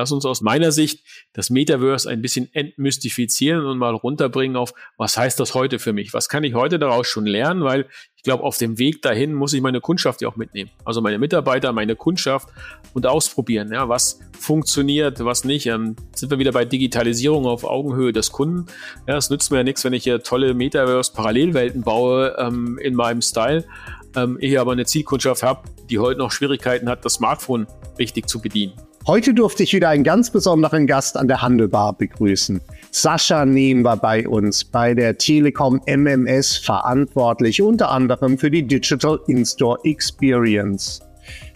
lass uns aus meiner Sicht das Metaverse ein bisschen entmystifizieren und mal runterbringen auf, was heißt das heute für mich? Was kann ich heute daraus schon lernen? Weil ich glaube, auf dem Weg dahin muss ich meine Kundschaft ja auch mitnehmen. Also meine Mitarbeiter, meine Kundschaft und ausprobieren. Ja, was funktioniert, was nicht. Ähm, sind wir wieder bei Digitalisierung auf Augenhöhe des Kunden. Ja, es nützt mir ja nichts, wenn ich hier tolle Metaverse-Parallelwelten baue ähm, in meinem Style. Ähm, ich aber eine Zielkundschaft habe, die heute noch Schwierigkeiten hat, das Smartphone richtig zu bedienen. Heute durfte ich wieder einen ganz besonderen Gast an der Handelbar begrüßen. Sascha Nehm war bei uns bei der Telekom MMS verantwortlich, unter anderem für die Digital In-Store Experience.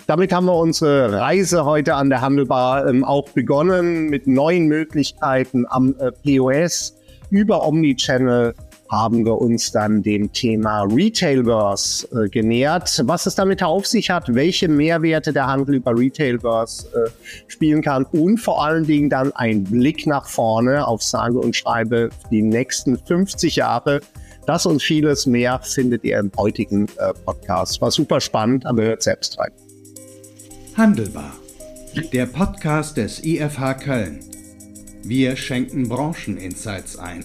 Damit haben wir unsere Reise heute an der Handelbar ähm, auch begonnen mit neuen Möglichkeiten am äh, POS über Omnichannel haben wir uns dann dem Thema Retailverse äh, genähert. Was es damit auf sich hat, welche Mehrwerte der Handel über Retailverse äh, spielen kann und vor allen Dingen dann ein Blick nach vorne auf sage und schreibe die nächsten 50 Jahre. Das und vieles mehr findet ihr im heutigen äh, Podcast. War super spannend, aber hört selbst rein. Handelbar. Der Podcast des IFH Köln. Wir schenken Brancheninsights ein.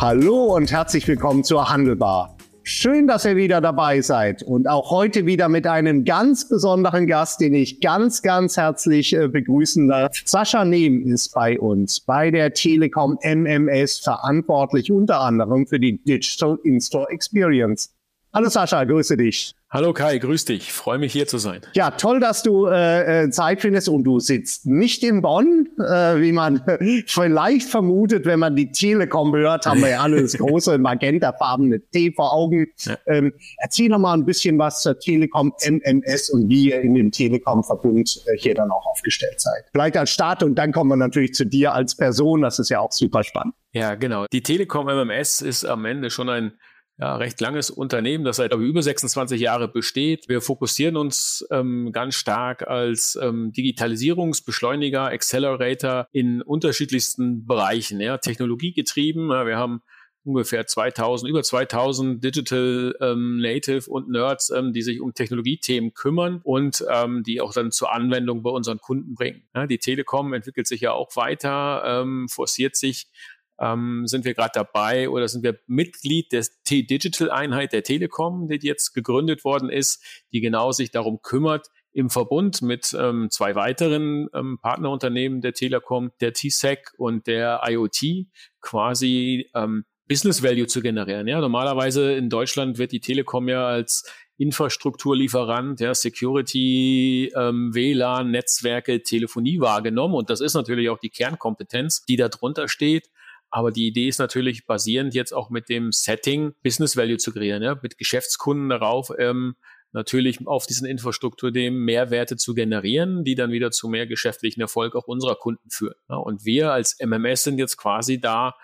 Hallo und herzlich willkommen zur Handelbar. Schön, dass ihr wieder dabei seid und auch heute wieder mit einem ganz besonderen Gast, den ich ganz, ganz herzlich äh, begrüßen darf. Sascha Nehm ist bei uns bei der Telekom MMS verantwortlich unter anderem für die Digital In-Store Experience. Hallo Sascha, grüße dich. Hallo Kai, grüß dich. Freue mich hier zu sein. Ja, toll, dass du äh, äh Zeit findest und du sitzt nicht in Bonn, äh, wie man vielleicht vermutet, wenn man die Telekom hört, haben wir ja alle das große magentafarbene T vor Augen. Ja. Ähm, erzähl doch mal ein bisschen was zur Telekom MMS und wie ihr in dem Telekom-Verbund äh, hier dann auch aufgestellt seid. Vielleicht als Start und dann kommen wir natürlich zu dir als Person. Das ist ja auch super spannend. Ja, genau. Die Telekom MMS ist am Ende schon ein ja, recht langes Unternehmen, das seit über 26 Jahre besteht. Wir fokussieren uns ähm, ganz stark als ähm, Digitalisierungsbeschleuniger, Accelerator in unterschiedlichsten Bereichen, ja, technologiegetrieben. Ja, wir haben ungefähr 2000, über 2000 Digital ähm, Native und Nerds, ähm, die sich um Technologiethemen kümmern und ähm, die auch dann zur Anwendung bei unseren Kunden bringen. Ja, die Telekom entwickelt sich ja auch weiter, ähm, forciert sich ähm, sind wir gerade dabei oder sind wir Mitglied der T-Digital-Einheit der Telekom, die jetzt gegründet worden ist, die genau sich darum kümmert, im Verbund mit ähm, zwei weiteren ähm, Partnerunternehmen der Telekom, der TSEC und der IoT, quasi ähm, Business Value zu generieren. Ja, normalerweise in Deutschland wird die Telekom ja als Infrastrukturlieferant, ja, Security, ähm, WLAN, Netzwerke, Telefonie wahrgenommen. Und das ist natürlich auch die Kernkompetenz, die darunter steht. Aber die Idee ist natürlich basierend jetzt auch mit dem Setting Business Value zu kreieren, ja, mit Geschäftskunden darauf, ähm, natürlich auf diesen Infrastruktur dem Mehrwerte zu generieren, die dann wieder zu mehr geschäftlichen Erfolg auch unserer Kunden führen. Ja, und wir als MMS sind jetzt quasi da,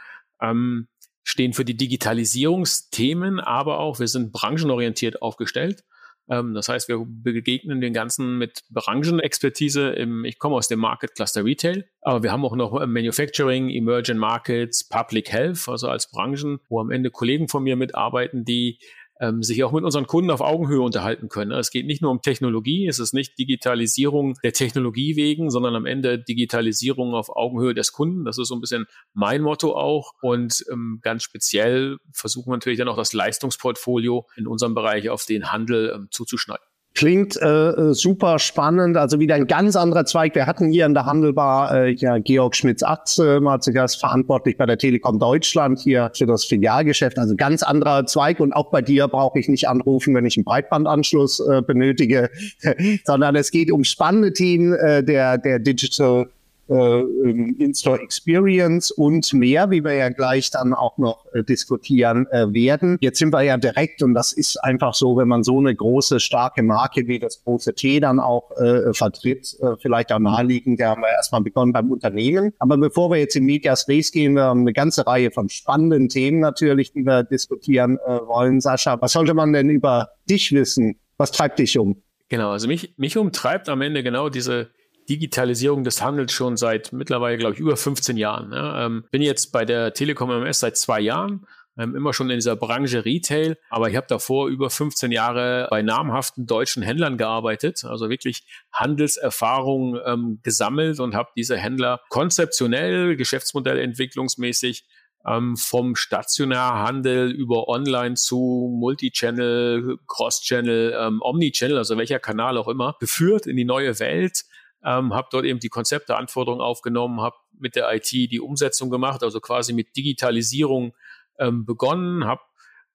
ähm, stehen für die Digitalisierungsthemen, aber auch wir sind branchenorientiert aufgestellt ähm, das heißt, wir begegnen den Ganzen mit Branchenexpertise. Im, ich komme aus dem Market Cluster Retail, aber wir haben auch noch äh, Manufacturing, Emerging Markets, Public Health, also als Branchen, wo am Ende Kollegen von mir mitarbeiten, die ähm, sich auch mit unseren Kunden auf Augenhöhe unterhalten können. Es geht nicht nur um Technologie, es ist nicht Digitalisierung der Technologie wegen, sondern am Ende Digitalisierung auf Augenhöhe des Kunden. Das ist so ein bisschen mein Motto auch. Und ähm, ganz speziell versuchen wir natürlich dann auch das Leistungsportfolio in unserem Bereich auf den Handel ähm, zuzuschneiden. Klingt äh, äh, super spannend, also wieder ein ganz anderer Zweig. Wir hatten hier in der Handelbar äh, ja, Georg Schmitz-Atze, mal zuerst verantwortlich bei der Telekom Deutschland hier für das Filialgeschäft. Also ganz anderer Zweig und auch bei dir brauche ich nicht anrufen, wenn ich einen Breitbandanschluss äh, benötige, sondern es geht um spannende Themen äh, der, der Digital äh, In-Store Experience und mehr, wie wir ja gleich dann auch noch äh, diskutieren äh, werden. Jetzt sind wir ja direkt und das ist einfach so, wenn man so eine große, starke Marke wie das große T dann auch äh, vertritt, äh, vielleicht auch naheliegend, da haben wir erstmal begonnen beim Unternehmen. Aber bevor wir jetzt in Medias Res gehen, wir haben eine ganze Reihe von spannenden Themen natürlich, die wir diskutieren äh, wollen. Sascha, was sollte man denn über dich wissen? Was treibt dich um? Genau, also mich, mich umtreibt am Ende genau diese Digitalisierung des Handels schon seit mittlerweile, glaube ich, über 15 Jahren. Ja. Ähm, bin jetzt bei der Telekom MS seit zwei Jahren, ähm, immer schon in dieser Branche Retail, aber ich habe davor über 15 Jahre bei namhaften deutschen Händlern gearbeitet, also wirklich Handelserfahrung ähm, gesammelt und habe diese Händler konzeptionell, Geschäftsmodellentwicklungsmäßig ähm, vom Stationärhandel über Online zu Multichannel, Cross-Channel, ähm, Omnichannel, also welcher Kanal auch immer, geführt in die neue Welt. Ähm, habe dort eben die Konzepte, Anforderungen aufgenommen, habe mit der IT die Umsetzung gemacht, also quasi mit Digitalisierung ähm, begonnen, habe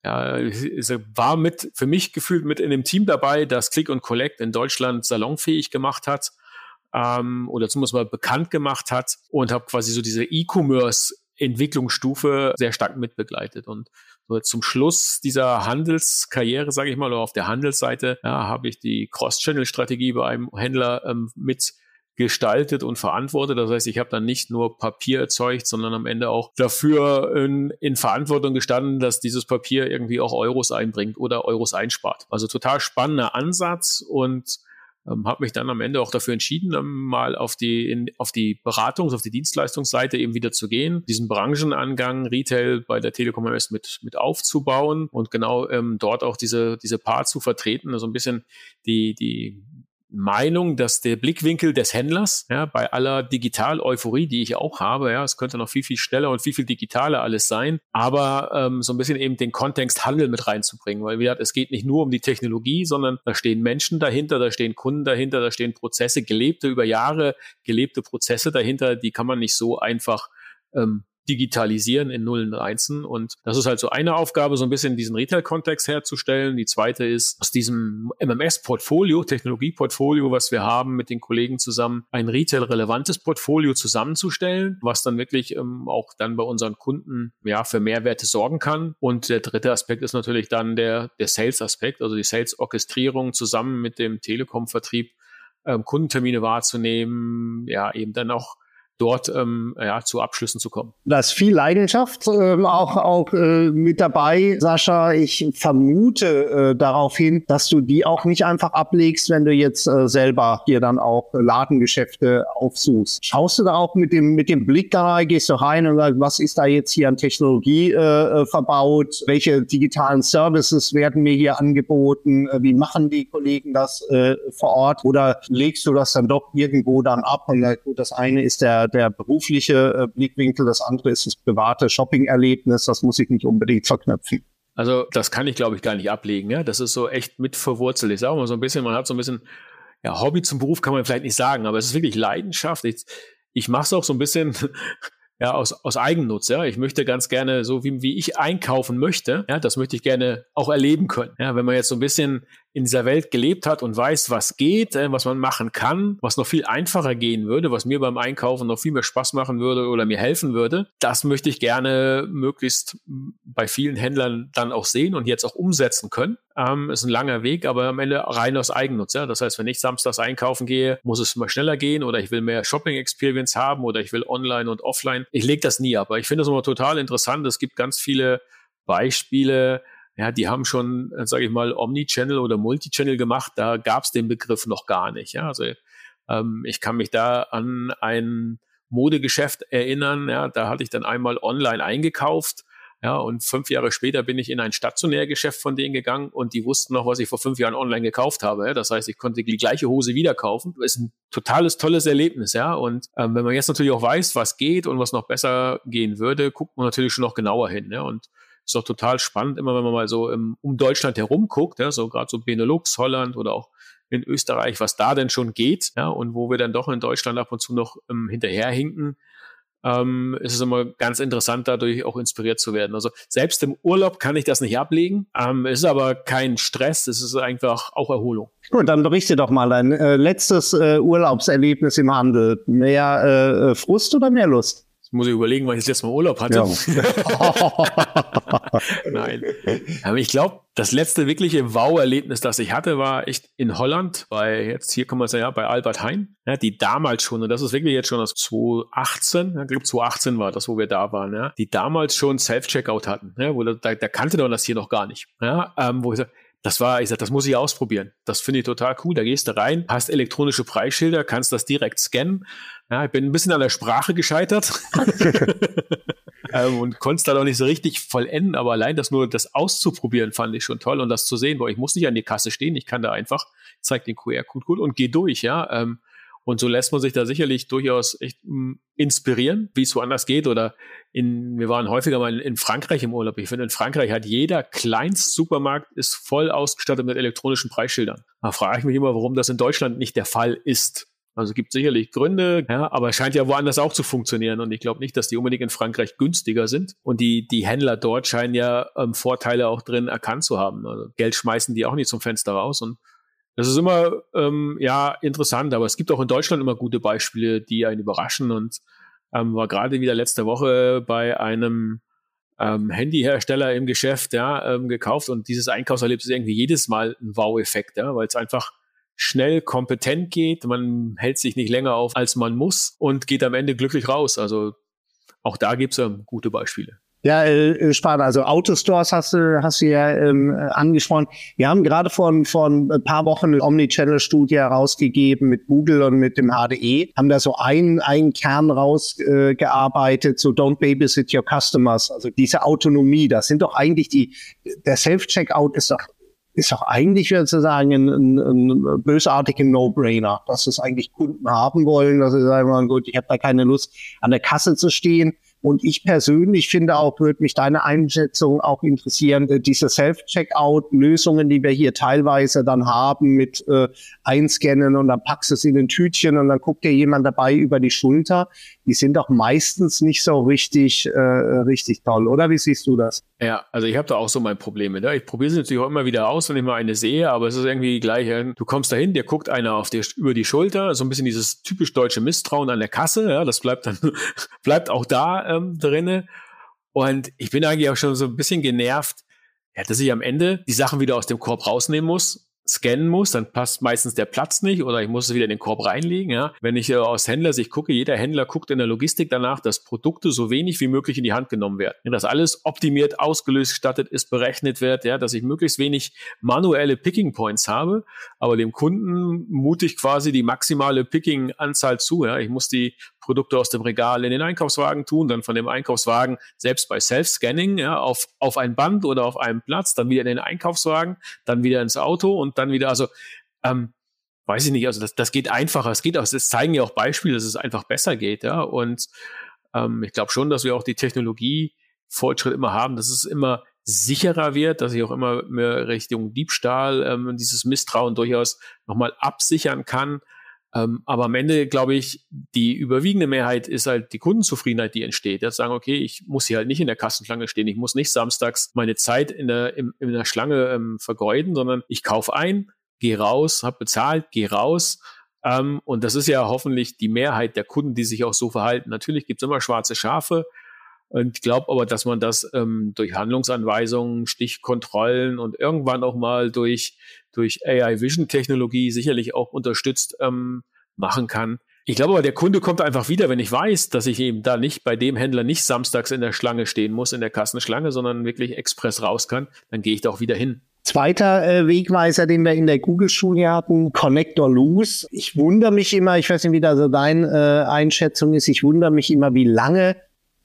ja, war mit für mich gefühlt mit in dem Team dabei, das Click und Collect in Deutschland salonfähig gemacht hat ähm, oder zumindest mal bekannt gemacht hat und habe quasi so diese E-Commerce Entwicklungsstufe sehr stark mitbegleitet. Und zum Schluss dieser Handelskarriere, sage ich mal, oder auf der Handelsseite, ja, habe ich die Cross-Channel-Strategie bei einem Händler ähm, mit gestaltet und verantwortet. Das heißt, ich habe dann nicht nur Papier erzeugt, sondern am Ende auch dafür in, in, Verantwortung gestanden, dass dieses Papier irgendwie auch Euros einbringt oder Euros einspart. Also total spannender Ansatz und ähm, habe mich dann am Ende auch dafür entschieden, ähm, mal auf die, in, auf die Beratungs-, auf die Dienstleistungsseite eben wieder zu gehen, diesen Branchenangang Retail bei der Telekom MS mit, mit aufzubauen und genau ähm, dort auch diese, diese Paar zu vertreten, also ein bisschen die, die Meinung, dass der Blickwinkel des Händlers, ja, bei aller Digital-Euphorie, die ich auch habe, ja, es könnte noch viel, viel schneller und viel, viel digitaler alles sein, aber ähm, so ein bisschen eben den Kontext Handel mit reinzubringen, weil wie gesagt, es geht nicht nur um die Technologie, sondern da stehen Menschen dahinter, da stehen Kunden dahinter, da stehen Prozesse, gelebte über Jahre, gelebte Prozesse dahinter, die kann man nicht so einfach ähm, digitalisieren in Nullen und Einsen. Und das ist halt so eine Aufgabe, so ein bisschen diesen Retail-Kontext herzustellen. Die zweite ist, aus diesem MMS-Portfolio, Technologie-Portfolio, was wir haben, mit den Kollegen zusammen ein Retail-relevantes Portfolio zusammenzustellen, was dann wirklich ähm, auch dann bei unseren Kunden ja für Mehrwerte sorgen kann. Und der dritte Aspekt ist natürlich dann der, der Sales-Aspekt, also die Sales-Orchestrierung zusammen mit dem Telekom-Vertrieb, ähm, Kundentermine wahrzunehmen, ja, eben dann auch dort ähm, ja, zu Abschlüssen zu kommen. Da ist viel Leidenschaft ähm, auch, auch äh, mit dabei, Sascha. Ich vermute äh, darauf hin, dass du die auch nicht einfach ablegst, wenn du jetzt äh, selber hier dann auch Ladengeschäfte aufsuchst. Schaust du da auch mit dem, mit dem Blick da, gehst du rein und sagst, was ist da jetzt hier an Technologie äh, äh verbaut? Welche digitalen Services werden mir hier angeboten? Äh, wie machen die Kollegen das äh, vor Ort? Oder legst du das dann doch irgendwo dann ab? Und das eine ist der der berufliche äh, Blickwinkel, das andere ist das private Shopping-Erlebnis, das muss ich nicht unbedingt verknüpfen. Also das kann ich, glaube ich, gar nicht ablegen. Ja? Das ist so echt mit verwurzelt. Ich sage mal so ein bisschen, man hat so ein bisschen, ja, Hobby zum Beruf kann man vielleicht nicht sagen, aber es ist wirklich Leidenschaft. Ich, ich mache es auch so ein bisschen ja, aus, aus Eigennutz, ja. Ich möchte ganz gerne, so wie, wie ich einkaufen möchte, ja, das möchte ich gerne auch erleben können. Ja, wenn man jetzt so ein bisschen in dieser Welt gelebt hat und weiß, was geht, äh, was man machen kann, was noch viel einfacher gehen würde, was mir beim Einkaufen noch viel mehr Spaß machen würde oder mir helfen würde, das möchte ich gerne möglichst bei vielen Händlern dann auch sehen und jetzt auch umsetzen können. Ähm, ist ein langer Weg, aber am Ende rein aus Eigennutz. Ja? Das heißt, wenn ich samstags einkaufen gehe, muss es mal schneller gehen oder ich will mehr Shopping-Experience haben oder ich will online und offline. Ich lege das nie ab, aber ich finde das immer total interessant. Es gibt ganz viele Beispiele, ja, die haben schon, äh, sage ich mal, Omnichannel oder Multichannel gemacht. Da gab es den Begriff noch gar nicht. Ja, also ähm, ich kann mich da an ein Modegeschäft erinnern. Ja, da hatte ich dann einmal online eingekauft. Ja, und fünf Jahre später bin ich in ein Stationärgeschäft von denen gegangen und die wussten noch, was ich vor fünf Jahren online gekauft habe. Ja. Das heißt, ich konnte die gleiche Hose wieder kaufen. Das ist ein totales, tolles Erlebnis, ja. Und ähm, wenn man jetzt natürlich auch weiß, was geht und was noch besser gehen würde, guckt man natürlich schon noch genauer hin. Ja. Und ist doch total spannend, immer wenn man mal so im, um Deutschland herum guckt, ja, so gerade so Benelux, Holland oder auch in Österreich, was da denn schon geht, ja, und wo wir dann doch in Deutschland ab und zu noch ähm, hinterherhinken, ähm, ist es immer ganz interessant, dadurch auch inspiriert zu werden. Also selbst im Urlaub kann ich das nicht ablegen. Ähm, es ist aber kein Stress, es ist einfach auch Erholung. Gut, dann berichte doch mal dein äh, letztes äh, Urlaubserlebnis im Handel. Mehr äh, Frust oder mehr Lust? Jetzt muss ich überlegen, wann ich das letzte Mal Urlaub hatte. Ja. Nein. Aber ich glaube, das letzte wirkliche Wow-Erlebnis, das ich hatte, war echt in Holland, bei jetzt hier kommen wir ja bei Albert Heijn, ja, die damals schon, und das ist wirklich jetzt schon das 2018, ich glaube 2018 war das, wo wir da waren, ja, die damals schon Self-Checkout hatten, ja, wo da, da kannte man das hier noch gar nicht. Ja, ähm, wo ich sage, das war, ich sag, das muss ich ausprobieren. Das finde ich total cool. Da gehst du rein, hast elektronische Preisschilder, kannst das direkt scannen. Ja, ich bin ein bisschen an der Sprache gescheitert ähm, und konnte es dann auch nicht so richtig vollenden, aber allein das nur das auszuprobieren fand ich schon toll und das zu sehen, weil ich muss nicht an die Kasse stehen, ich kann da einfach, zeig den QR-Code cool und gehe durch, ja. Ähm, und so lässt man sich da sicherlich durchaus echt mh, hm, inspirieren, wie es woanders geht. Oder in, wir waren häufiger mal in Frankreich im Urlaub. Ich finde, in Frankreich hat jeder Kleinstsupermarkt ist voll ausgestattet mit elektronischen Preisschildern. Da frage ich mich immer, warum das in Deutschland nicht der Fall ist. Also gibt sicherlich Gründe, ja, aber es scheint ja woanders auch zu funktionieren. Und ich glaube nicht, dass die unbedingt in Frankreich günstiger sind. Und die, die Händler dort scheinen ja ähm, Vorteile auch drin erkannt zu haben. Also Geld schmeißen die auch nicht zum Fenster raus. Und das ist immer ähm, ja interessant, aber es gibt auch in Deutschland immer gute Beispiele, die einen überraschen. Und ähm, war gerade wieder letzte Woche bei einem ähm, Handyhersteller im Geschäft ja, ähm, gekauft und dieses Einkaufserlebnis ist irgendwie jedes Mal ein Wow-Effekt, ja, weil es einfach schnell kompetent geht, man hält sich nicht länger auf, als man muss und geht am Ende glücklich raus. Also auch da gibt es ähm, gute Beispiele. Ja, äh, äh, spannend. Also Autostores hast du, hast du ja ähm, angesprochen. Wir haben gerade vor, vor ein paar Wochen eine Omnichannel-Studie herausgegeben mit Google und mit dem HDE. Haben da so einen, einen Kern rausgearbeitet, äh, so don't babysit your customers. Also diese Autonomie, das sind doch eigentlich die, der Self-Checkout ist doch ist doch eigentlich, würde ich sagen, ein, ein, ein bösartiger No-Brainer, dass es eigentlich Kunden haben wollen, dass sie sagen, gut, ich habe da keine Lust, an der Kasse zu stehen und ich persönlich finde auch, würde mich deine Einschätzung auch interessieren, äh, diese Self-Checkout-Lösungen, die wir hier teilweise dann haben mit äh, Einscannen und dann packst du es in ein Tütchen und dann guckt dir jemand dabei über die Schulter. Die sind doch meistens nicht so richtig, äh, richtig toll, oder? Wie siehst du das? Ja, also ich habe da auch so mein Problem mit. Ne? Ich probiere sie natürlich auch immer wieder aus, wenn ich mal eine sehe, aber es ist irgendwie gleich, du kommst dahin, dir guckt einer auf dir über die Schulter, so ein bisschen dieses typisch deutsche Misstrauen an der Kasse, ja, das bleibt dann, bleibt auch da ähm, drinne. Und ich bin eigentlich auch schon so ein bisschen genervt, ja, dass ich am Ende die Sachen wieder aus dem Korb rausnehmen muss scannen muss, dann passt meistens der Platz nicht oder ich muss es wieder in den Korb reinlegen. Ja. Wenn ich äh, aus Händlersicht gucke, jeder Händler guckt in der Logistik danach, dass Produkte so wenig wie möglich in die Hand genommen werden. Dass alles optimiert, ausgelöst, stattet ist, berechnet wird, ja, dass ich möglichst wenig manuelle Picking Points habe, aber dem Kunden mutig quasi die maximale Picking-Anzahl zu. Ja. Ich muss die Produkte aus dem Regal in den Einkaufswagen tun, dann von dem Einkaufswagen selbst bei Self-Scanning ja, auf, auf ein Band oder auf einem Platz, dann wieder in den Einkaufswagen, dann wieder ins Auto und dann wieder, also ähm, weiß ich nicht, also das, das geht einfacher, es geht auch, es zeigen ja auch Beispiele, dass es einfach besser geht, ja. Und ähm, ich glaube schon, dass wir auch die Technologie Fortschritt immer haben, dass es immer sicherer wird, dass ich auch immer mehr Richtung Diebstahl ähm, dieses Misstrauen durchaus nochmal absichern kann. Ähm, aber am Ende, glaube ich, die überwiegende Mehrheit ist halt die Kundenzufriedenheit, die entsteht. Jetzt sagen, okay, ich muss hier halt nicht in der Kassenschlange stehen, ich muss nicht samstags meine Zeit in der, in, in der Schlange ähm, vergeuden, sondern ich kaufe ein, gehe raus, habe bezahlt, gehe raus. Ähm, und das ist ja hoffentlich die Mehrheit der Kunden, die sich auch so verhalten. Natürlich gibt es immer schwarze Schafe, und ich glaube aber, dass man das ähm, durch Handlungsanweisungen, Stichkontrollen und irgendwann auch mal durch, durch AI-Vision-Technologie sicherlich auch unterstützt ähm, machen kann. Ich glaube aber, der Kunde kommt einfach wieder, wenn ich weiß, dass ich eben da nicht bei dem Händler nicht samstags in der Schlange stehen muss, in der Kassenschlange, sondern wirklich express raus kann, dann gehe ich da auch wieder hin. Zweiter äh, Wegweiser, den wir in der Google-Schule hatten, Connect or Lose. Ich wundere mich immer, ich weiß nicht, wie da so deine äh, Einschätzung ist, ich wundere mich immer, wie lange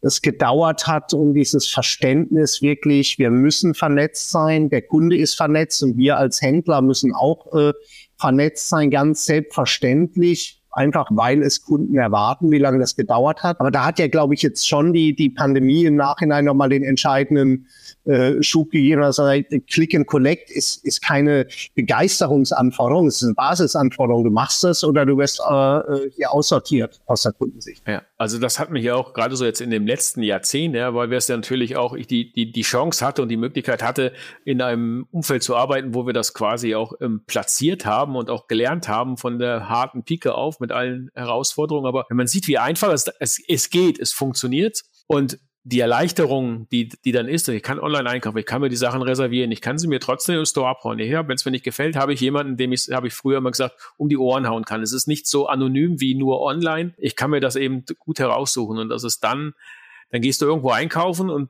es gedauert hat, um dieses Verständnis wirklich, wir müssen vernetzt sein, der Kunde ist vernetzt und wir als Händler müssen auch äh, vernetzt sein, ganz selbstverständlich einfach weil es Kunden erwarten, wie lange das gedauert hat. Aber da hat ja, glaube ich, jetzt schon die, die Pandemie im Nachhinein nochmal den entscheidenden äh, Schub gegeben. Also Click and Collect ist, ist keine Begeisterungsanforderung, es ist eine Basisanforderung. Du machst es oder du wirst äh, äh, hier aussortiert aus der Kundensicht. Ja, also das hat mich ja auch gerade so jetzt in dem letzten Jahrzehnt, ja, weil wir es ja natürlich auch ich die, die, die Chance hatte und die Möglichkeit hatte, in einem Umfeld zu arbeiten, wo wir das quasi auch ähm, platziert haben und auch gelernt haben von der harten Pike auf mit allen Herausforderungen. Aber wenn man sieht, wie einfach es, es, es geht, es funktioniert und die Erleichterung, die, die dann ist, ich kann online einkaufen, ich kann mir die Sachen reservieren, ich kann sie mir trotzdem im Store abholen. Ja, wenn es mir nicht gefällt, habe ich jemanden, dem ich, habe ich früher immer gesagt, um die Ohren hauen kann. Es ist nicht so anonym wie nur online. Ich kann mir das eben gut heraussuchen und das ist dann, dann gehst du irgendwo einkaufen und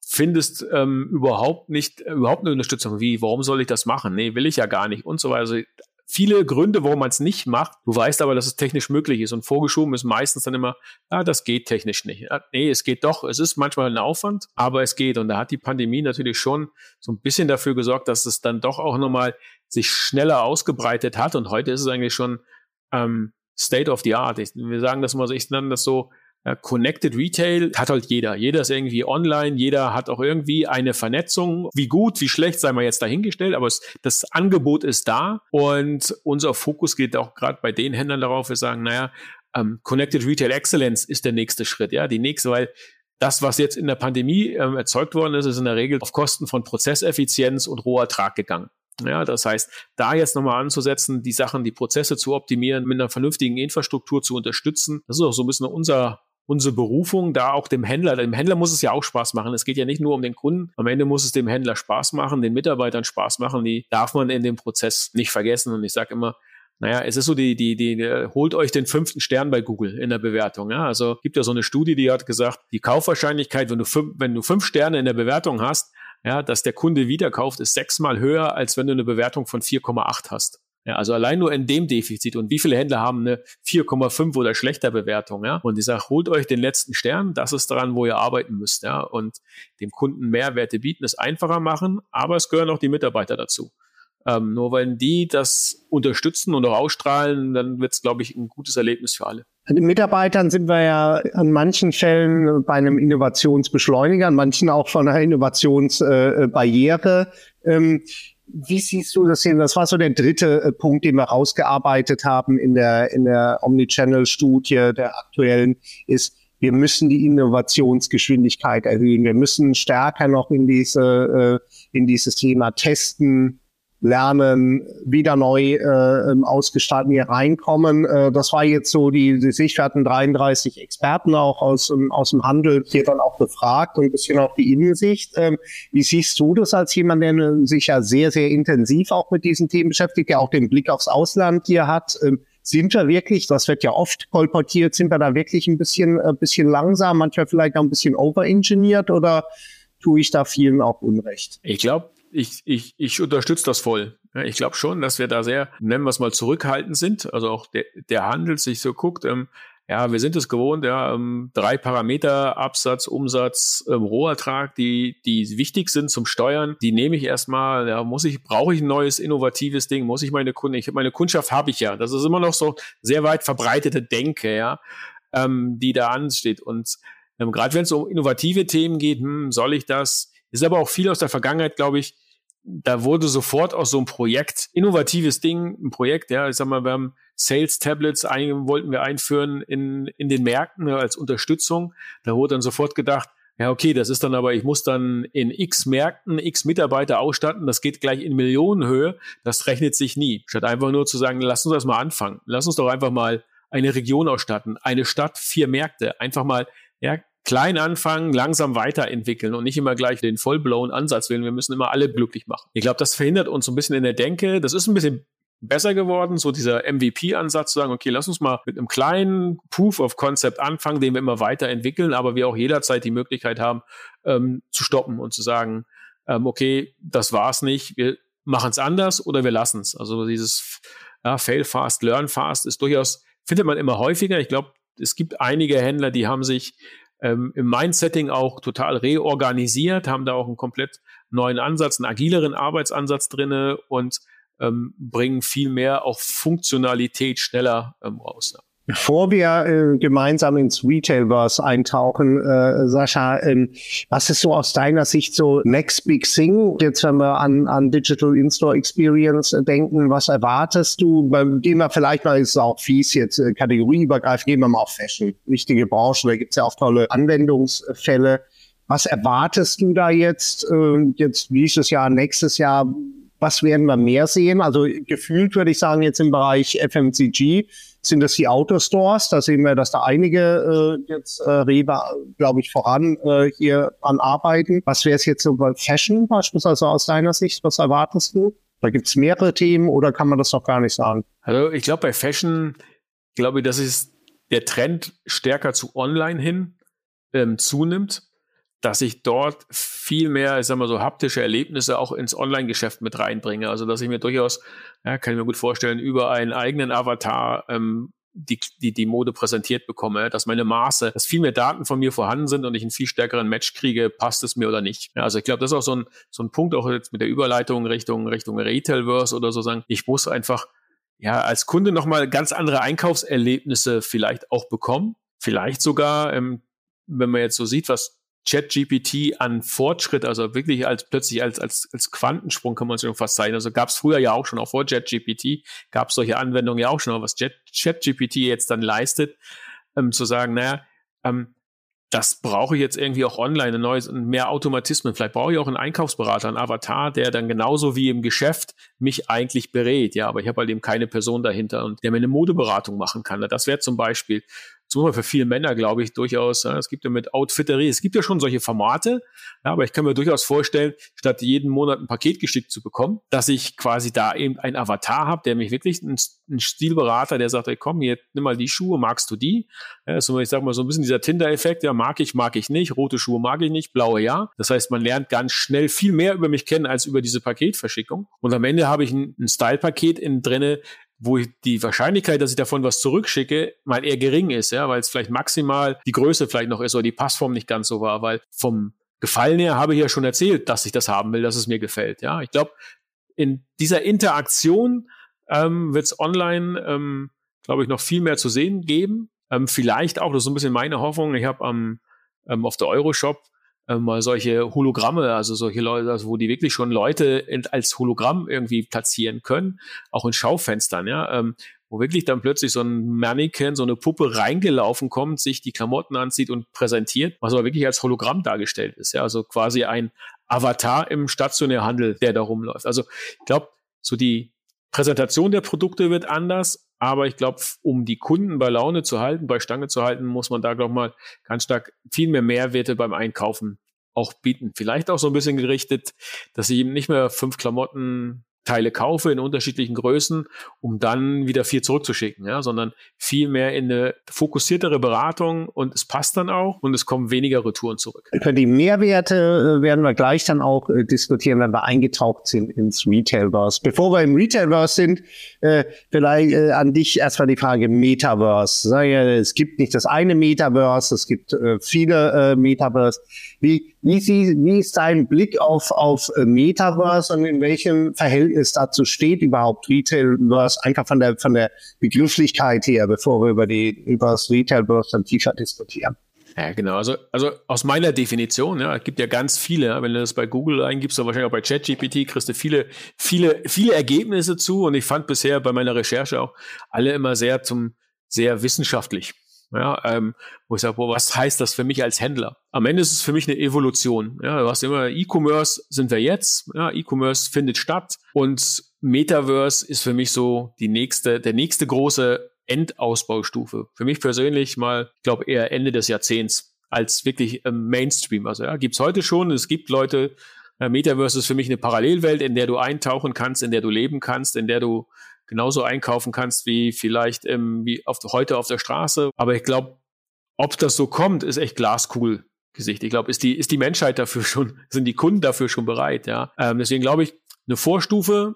findest ähm, überhaupt nicht, überhaupt eine Unterstützung. Wie, warum soll ich das machen? Nee, will ich ja gar nicht und so weiter. Also viele Gründe, warum man es nicht macht. Du weißt aber, dass es technisch möglich ist. Und vorgeschoben ist meistens dann immer, ah, das geht technisch nicht. Ja, nee, es geht doch. Es ist manchmal ein Aufwand, aber es geht. Und da hat die Pandemie natürlich schon so ein bisschen dafür gesorgt, dass es dann doch auch nochmal sich schneller ausgebreitet hat. Und heute ist es eigentlich schon ähm, State of the Art. Ich, wir sagen das mal so, ich nenne das so, Connected Retail hat halt jeder. Jeder ist irgendwie online, jeder hat auch irgendwie eine Vernetzung. Wie gut, wie schlecht, sei mal jetzt dahingestellt, aber es, das Angebot ist da und unser Fokus geht auch gerade bei den Händlern darauf, wir sagen, naja, ähm, Connected Retail Excellence ist der nächste Schritt, ja, die nächste, weil das, was jetzt in der Pandemie ähm, erzeugt worden ist, ist in der Regel auf Kosten von Prozesseffizienz und Rohertrag gegangen. Ja, das heißt, da jetzt nochmal anzusetzen, die Sachen, die Prozesse zu optimieren, mit einer vernünftigen Infrastruktur zu unterstützen, das ist auch so ein bisschen unser unsere Berufung, da auch dem Händler, dem Händler muss es ja auch Spaß machen. Es geht ja nicht nur um den Kunden. Am Ende muss es dem Händler Spaß machen, den Mitarbeitern Spaß machen. Die darf man in dem Prozess nicht vergessen. Und ich sage immer, naja, es ist so, die, die, die, holt euch den fünften Stern bei Google in der Bewertung. Ja? Also gibt ja so eine Studie, die hat gesagt, die Kaufwahrscheinlichkeit, wenn du fünf, wenn du fünf Sterne in der Bewertung hast, ja, dass der Kunde wieder kauft, ist sechsmal höher, als wenn du eine Bewertung von 4,8 hast. Ja, also allein nur in dem Defizit. Und wie viele Händler haben eine 4,5 oder schlechter Bewertung? Ja? Und ich sage, holt euch den letzten Stern, das ist daran, wo ihr arbeiten müsst. Ja? Und dem Kunden Mehrwerte bieten, es einfacher machen, aber es gehören auch die Mitarbeiter dazu. Ähm, nur wenn die das unterstützen und auch ausstrahlen, dann wird es, glaube ich, ein gutes Erlebnis für alle. Den Mitarbeitern sind wir ja an manchen Fällen bei einem Innovationsbeschleuniger, an manchen auch von einer Innovationsbarriere. Äh, ähm, wie siehst du das hin? Das war so der dritte äh, Punkt, den wir rausgearbeitet haben in der, in der Omnichannel-Studie der aktuellen, ist, wir müssen die Innovationsgeschwindigkeit erhöhen. Wir müssen stärker noch in diese, äh, in dieses Thema Testen, lernen, wieder neu äh, ausgestalten, hier reinkommen. Äh, das war jetzt so die, die Sicht. Wir hatten 33 Experten auch aus, um, aus dem Handel hier dann auch befragt und ein bisschen auch die Innensicht. Ähm, wie siehst du das als jemand, der sich ja sehr, sehr intensiv auch mit diesen Themen beschäftigt, der auch den Blick aufs Ausland hier hat? Ähm, sind wir wirklich, das wird ja oft kolportiert, sind wir da wirklich ein bisschen, ein bisschen langsam, manchmal vielleicht auch ein bisschen overengineert oder tue ich da vielen auch Unrecht? Ich glaube, ich, ich, ich unterstütze das voll. Ich glaube schon, dass wir da sehr, nennen wir es mal, zurückhaltend sind. Also auch der, der Handel sich so guckt, ähm, ja, wir sind es gewohnt, ja, ähm, drei Parameter, Absatz, Umsatz, ähm, Rohertrag, die, die wichtig sind zum Steuern, die nehme ich erstmal, ja, muss ich, brauche ich ein neues, innovatives Ding, muss ich meine Kunden, ich, meine Kundschaft habe ich ja. Das ist immer noch so sehr weit verbreitete Denke, ja, ähm, die da ansteht. Und ähm, gerade wenn es um innovative Themen geht, hm, soll ich das, ist aber auch viel aus der Vergangenheit, glaube ich, da wurde sofort aus so einem Projekt, innovatives Ding, ein Projekt, ja, ich sag mal, wir haben Sales Tablets ein, wollten wir einführen in, in den Märkten ne, als Unterstützung. Da wurde dann sofort gedacht, ja, okay, das ist dann aber, ich muss dann in x Märkten x Mitarbeiter ausstatten, das geht gleich in Millionenhöhe, das rechnet sich nie. Statt einfach nur zu sagen, lass uns das mal anfangen. Lass uns doch einfach mal eine Region ausstatten, eine Stadt, vier Märkte, einfach mal, ja, klein anfangen, langsam weiterentwickeln und nicht immer gleich den vollblown Ansatz wählen. Wir müssen immer alle glücklich machen. Ich glaube, das verhindert uns so ein bisschen in der Denke. Das ist ein bisschen besser geworden, so dieser MVP-Ansatz zu sagen, okay, lass uns mal mit einem kleinen Proof of Concept anfangen, den wir immer weiterentwickeln, aber wir auch jederzeit die Möglichkeit haben, ähm, zu stoppen und zu sagen, ähm, okay, das war's nicht, wir machen es anders oder wir lassen es. Also dieses ja, Fail fast, Learn fast ist durchaus, findet man immer häufiger. Ich glaube, es gibt einige Händler, die haben sich ähm, im Mindsetting auch total reorganisiert, haben da auch einen komplett neuen Ansatz, einen agileren Arbeitsansatz drinne und ähm, bringen viel mehr auch Funktionalität schneller ähm, raus. Bevor wir äh, gemeinsam ins Retailverse eintauchen, äh, Sascha, ähm, was ist so aus deiner Sicht so Next Big Thing? Jetzt, wenn wir an, an Digital In-Store Experience äh, denken, was erwartest du? Beim, gehen wir vielleicht mal, ist auch fies jetzt äh, kategorieübergreifend, gehen wir mal auf Fashion. Wichtige Branche, da gibt's ja auch tolle Anwendungsfälle. Was erwartest du da jetzt, äh, jetzt dieses Jahr, nächstes Jahr? Was werden wir mehr sehen? Also gefühlt würde ich sagen, jetzt im Bereich FMCG sind das die Autostores. Da sehen wir, dass da einige äh, jetzt äh, Rewe, glaube ich, voran äh, hier an arbeiten. Was wäre es jetzt so bei Fashion beispielsweise aus deiner Sicht? Was erwartest du? Da gibt es mehrere Themen oder kann man das noch gar nicht sagen? Also ich glaube, bei Fashion, glaube ich, dass es der Trend stärker zu Online hin ähm, zunimmt. Dass ich dort viel mehr, ich sag mal so, haptische Erlebnisse auch ins Online-Geschäft mit reinbringe. Also dass ich mir durchaus, ja, kann ich mir gut vorstellen, über einen eigenen Avatar ähm, die, die, die Mode präsentiert bekomme, dass meine Maße, dass viel mehr Daten von mir vorhanden sind und ich einen viel stärkeren Match kriege, passt es mir oder nicht. Ja, also ich glaube, das ist auch so ein, so ein Punkt, auch jetzt mit der Überleitung Richtung, Richtung Retailverse oder so sagen, ich muss einfach ja als Kunde nochmal ganz andere Einkaufserlebnisse vielleicht auch bekommen. Vielleicht sogar, ähm, wenn man jetzt so sieht, was ChatGPT an Fortschritt, also wirklich als plötzlich als, als, als Quantensprung kann man es schon fast zeigen. Also gab es früher ja auch schon, auch vor ChatGPT, gab es solche Anwendungen ja auch schon, aber was ChatGPT jetzt dann leistet, ähm, zu sagen, naja, ähm, das brauche ich jetzt irgendwie auch online, ein neues, mehr Automatismen. Vielleicht brauche ich auch einen Einkaufsberater, einen Avatar, der dann genauso wie im Geschäft mich eigentlich berät. Ja, aber ich habe halt eben keine Person dahinter und der mir eine Modeberatung machen kann. Das wäre zum Beispiel zumal für viele Männer, glaube ich, durchaus. Es gibt ja mit Outfitterie, es gibt ja schon solche Formate, ja, aber ich kann mir durchaus vorstellen, statt jeden Monat ein Paket geschickt zu bekommen, dass ich quasi da eben ein Avatar habe, der mich wirklich, ein, ein Stilberater, der sagt, hey, komm, hier, nimm mal die Schuhe, magst du die? Ja, so, ich sag mal, so ein bisschen dieser Tinder-Effekt, ja, mag ich, mag ich nicht, rote Schuhe mag ich nicht, blaue ja. Das heißt, man lernt ganz schnell viel mehr über mich kennen als über diese Paketverschickung. Und am Ende habe ich ein, ein Style-Paket in drinne, wo die Wahrscheinlichkeit, dass ich davon was zurückschicke, mal eher gering ist, ja, weil es vielleicht maximal die Größe vielleicht noch ist oder die Passform nicht ganz so war, weil vom Gefallen her habe ich ja schon erzählt, dass ich das haben will, dass es mir gefällt, ja. Ich glaube, in dieser Interaktion ähm, wird es online, ähm, glaube ich, noch viel mehr zu sehen geben. Ähm, vielleicht auch, das ist so ein bisschen meine Hoffnung. Ich habe am ähm, auf der Euroshop mal solche Hologramme, also solche Leute, also wo die wirklich schon Leute in, als Hologramm irgendwie platzieren können, auch in Schaufenstern, ja, ähm, wo wirklich dann plötzlich so ein Mannequin, so eine Puppe reingelaufen kommt, sich die Klamotten anzieht und präsentiert, was aber wirklich als Hologramm dargestellt ist, ja, also quasi ein Avatar im Stationärhandel, der da rumläuft. Also ich glaube, so die Präsentation der Produkte wird anders, aber ich glaube, um die Kunden bei Laune zu halten, bei Stange zu halten, muss man da, glaube ich mal, ganz stark viel mehr Mehrwerte beim Einkaufen auch bieten. Vielleicht auch so ein bisschen gerichtet, dass ich eben nicht mehr fünf Klamotten Teile kaufe in unterschiedlichen Größen, um dann wieder viel zurückzuschicken, ja, sondern viel mehr in eine fokussiertere Beratung und es passt dann auch und es kommen weniger Retouren zurück. Für die Mehrwerte äh, werden wir gleich dann auch äh, diskutieren, wenn wir eingetaucht sind ins Retailverse. Bevor wir im Retailverse sind, äh, vielleicht äh, an dich erstmal die Frage Metaverse. Ja, es gibt nicht das eine Metaverse, es gibt äh, viele äh, Metaverse. Wie, wie, wie ist dein Blick auf, auf äh, Metaverse und in welchem Verhältnis dazu steht überhaupt Retailverse, einfach von der, von der Begrifflichkeit her, bevor wir über, die, über das Retailverse dann tiefer diskutieren? Ja, genau. Also, also aus meiner Definition, ja, es gibt ja ganz viele, wenn du das bei Google eingibst oder wahrscheinlich auch bei ChatGPT, kriegst du viele, viele, viele Ergebnisse zu. Und ich fand bisher bei meiner Recherche auch alle immer sehr zum, sehr wissenschaftlich. Ja, ähm, wo ich sage, boah, was heißt das für mich als Händler? Am Ende ist es für mich eine Evolution. Ja, du hast immer E-Commerce sind wir jetzt, ja, E-Commerce findet statt und Metaverse ist für mich so die nächste, der nächste große Endausbaustufe. Für mich persönlich mal, ich glaube eher Ende des Jahrzehnts als wirklich ähm, Mainstream. Also ja, gibt's heute schon. Es gibt Leute. Metaverse ist für mich eine Parallelwelt, in der du eintauchen kannst, in der du leben kannst, in der du genauso einkaufen kannst wie vielleicht ähm, wie auf, heute auf der Straße. Aber ich glaube, ob das so kommt, ist echt glaskugel. Gesicht. Ich glaube, ist die, ist die Menschheit dafür schon, sind die Kunden dafür schon bereit, ja. Ähm, deswegen glaube ich, eine Vorstufe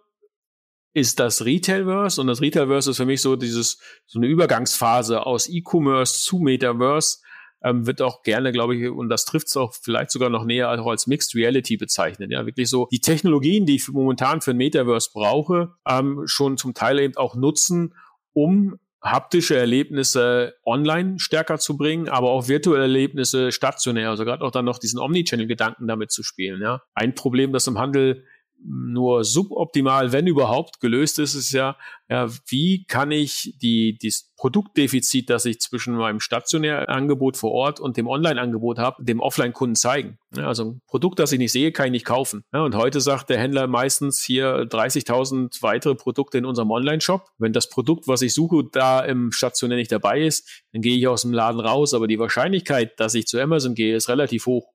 ist das Retailverse und das Retailverse ist für mich so dieses, so eine Übergangsphase aus E-Commerce zu Metaverse, ähm, wird auch gerne, glaube ich, und das trifft es auch vielleicht sogar noch näher auch als Mixed Reality bezeichnet. Ja, wirklich so die Technologien, die ich momentan für ein Metaverse brauche, ähm, schon zum Teil eben auch nutzen, um haptische Erlebnisse online stärker zu bringen, aber auch virtuelle Erlebnisse stationär, also gerade auch dann noch diesen Omnichannel-Gedanken damit zu spielen. Ja. Ein Problem, das im Handel nur suboptimal, wenn überhaupt, gelöst ist, ist ja, ja, wie kann ich die, das Produktdefizit, das ich zwischen meinem stationären Angebot vor Ort und dem Online-Angebot habe, dem Offline-Kunden zeigen. Ja, also ein Produkt, das ich nicht sehe, kann ich nicht kaufen. Ja, und heute sagt der Händler meistens hier 30.000 weitere Produkte in unserem Online-Shop. Wenn das Produkt, was ich suche, da im Stationär nicht dabei ist, dann gehe ich aus dem Laden raus. Aber die Wahrscheinlichkeit, dass ich zu Amazon gehe, ist relativ hoch.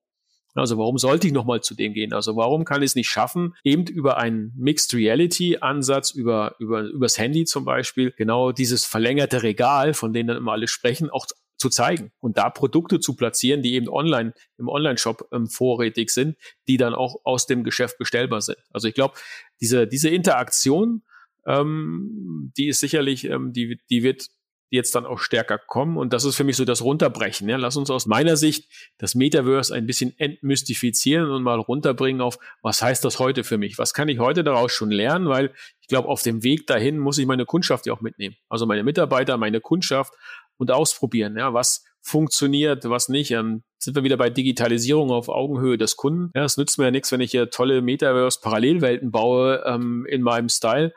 Also warum sollte ich nochmal zu dem gehen? Also warum kann ich es nicht schaffen, eben über einen Mixed Reality Ansatz, über, über, übers Handy zum Beispiel, genau dieses verlängerte Regal, von dem dann immer alle sprechen, auch zu zeigen und da Produkte zu platzieren, die eben online im Online-Shop ähm, vorrätig sind, die dann auch aus dem Geschäft bestellbar sind. Also ich glaube, diese, diese Interaktion, ähm, die ist sicherlich, ähm, die, die wird jetzt dann auch stärker kommen. Und das ist für mich so das Runterbrechen. Ja. Lass uns aus meiner Sicht das Metaverse ein bisschen entmystifizieren und mal runterbringen auf, was heißt das heute für mich? Was kann ich heute daraus schon lernen? Weil ich glaube, auf dem Weg dahin muss ich meine Kundschaft ja auch mitnehmen. Also meine Mitarbeiter, meine Kundschaft und ausprobieren. Ja, was funktioniert, was nicht. Ähm, sind wir wieder bei Digitalisierung auf Augenhöhe des Kunden. Ja, es nützt mir ja nichts, wenn ich hier tolle Metaverse-Parallelwelten baue ähm, in meinem Style.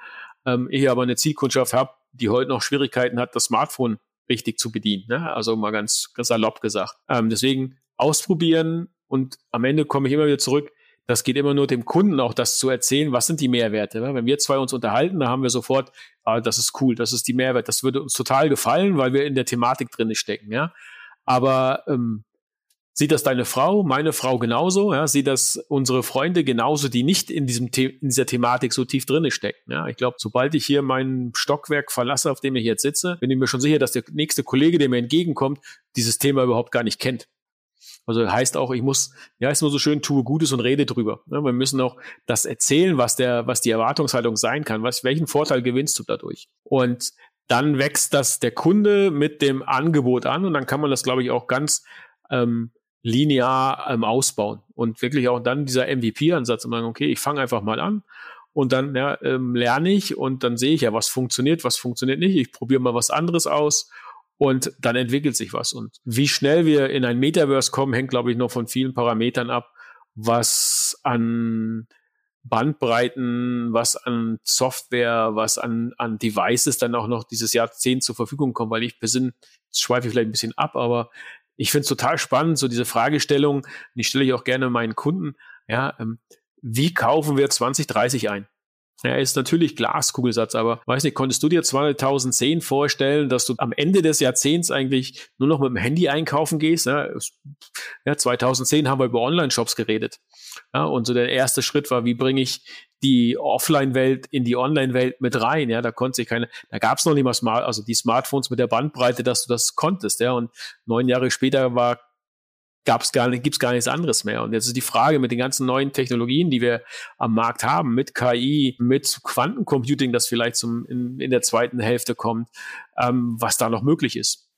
Ähm, ich aber eine Zielkundschaft habe, die heute noch Schwierigkeiten hat, das Smartphone richtig zu bedienen. Ne? Also mal ganz, salopp gesagt. Ähm, deswegen ausprobieren und am Ende komme ich immer wieder zurück. Das geht immer nur dem Kunden auch das zu erzählen, was sind die Mehrwerte. Ne? Wenn wir zwei uns unterhalten, dann haben wir sofort, ah, das ist cool, das ist die Mehrwert, das würde uns total gefallen, weil wir in der Thematik drin stecken. Ja, aber ähm, Sieht das deine Frau, meine Frau genauso? Ja, sieht das unsere Freunde genauso, die nicht in diesem The in dieser Thematik so tief drinne stecken? Ja, ich glaube, sobald ich hier mein Stockwerk verlasse, auf dem ich jetzt sitze, bin ich mir schon sicher, dass der nächste Kollege, der mir entgegenkommt, dieses Thema überhaupt gar nicht kennt. Also heißt auch, ich muss, ja, ist nur so schön, tue Gutes und rede drüber. Ja, wir müssen auch das erzählen, was der, was die Erwartungshaltung sein kann. Was, welchen Vorteil gewinnst du dadurch? Und dann wächst das der Kunde mit dem Angebot an und dann kann man das, glaube ich, auch ganz ähm, linear ähm, ausbauen und wirklich auch dann dieser MVP-Ansatz und sagen, okay, ich fange einfach mal an und dann ja, ähm, lerne ich und dann sehe ich ja, was funktioniert, was funktioniert nicht. Ich probiere mal was anderes aus und dann entwickelt sich was. Und wie schnell wir in ein Metaverse kommen, hängt, glaube ich, noch von vielen Parametern ab, was an Bandbreiten, was an Software, was an, an Devices dann auch noch dieses Jahrzehnt zur Verfügung kommt, weil ich persönlich, schweife ich vielleicht ein bisschen ab, aber ich finde es total spannend, so diese Fragestellung, die stelle ich auch gerne meinen Kunden, ja, ähm, wie kaufen wir 2030 ein? Ja, ist natürlich Glaskugelsatz, aber weiß nicht, konntest du dir 2010 vorstellen, dass du am Ende des Jahrzehnts eigentlich nur noch mit dem Handy einkaufen gehst? Ja, ja 2010 haben wir über Online-Shops geredet. Ja, und so der erste Schritt war, wie bringe ich die Offline-Welt in die Online-Welt mit rein. Ja, da konnte sich keine, da gab es noch nicht mal Smart, also die Smartphones mit der Bandbreite, dass du das konntest. Ja, und neun Jahre später war gab's gar gibt's gar nichts anderes mehr. Und jetzt ist die Frage mit den ganzen neuen Technologien, die wir am Markt haben, mit KI, mit Quantencomputing, das vielleicht zum, in, in der zweiten Hälfte kommt, ähm, was da noch möglich ist.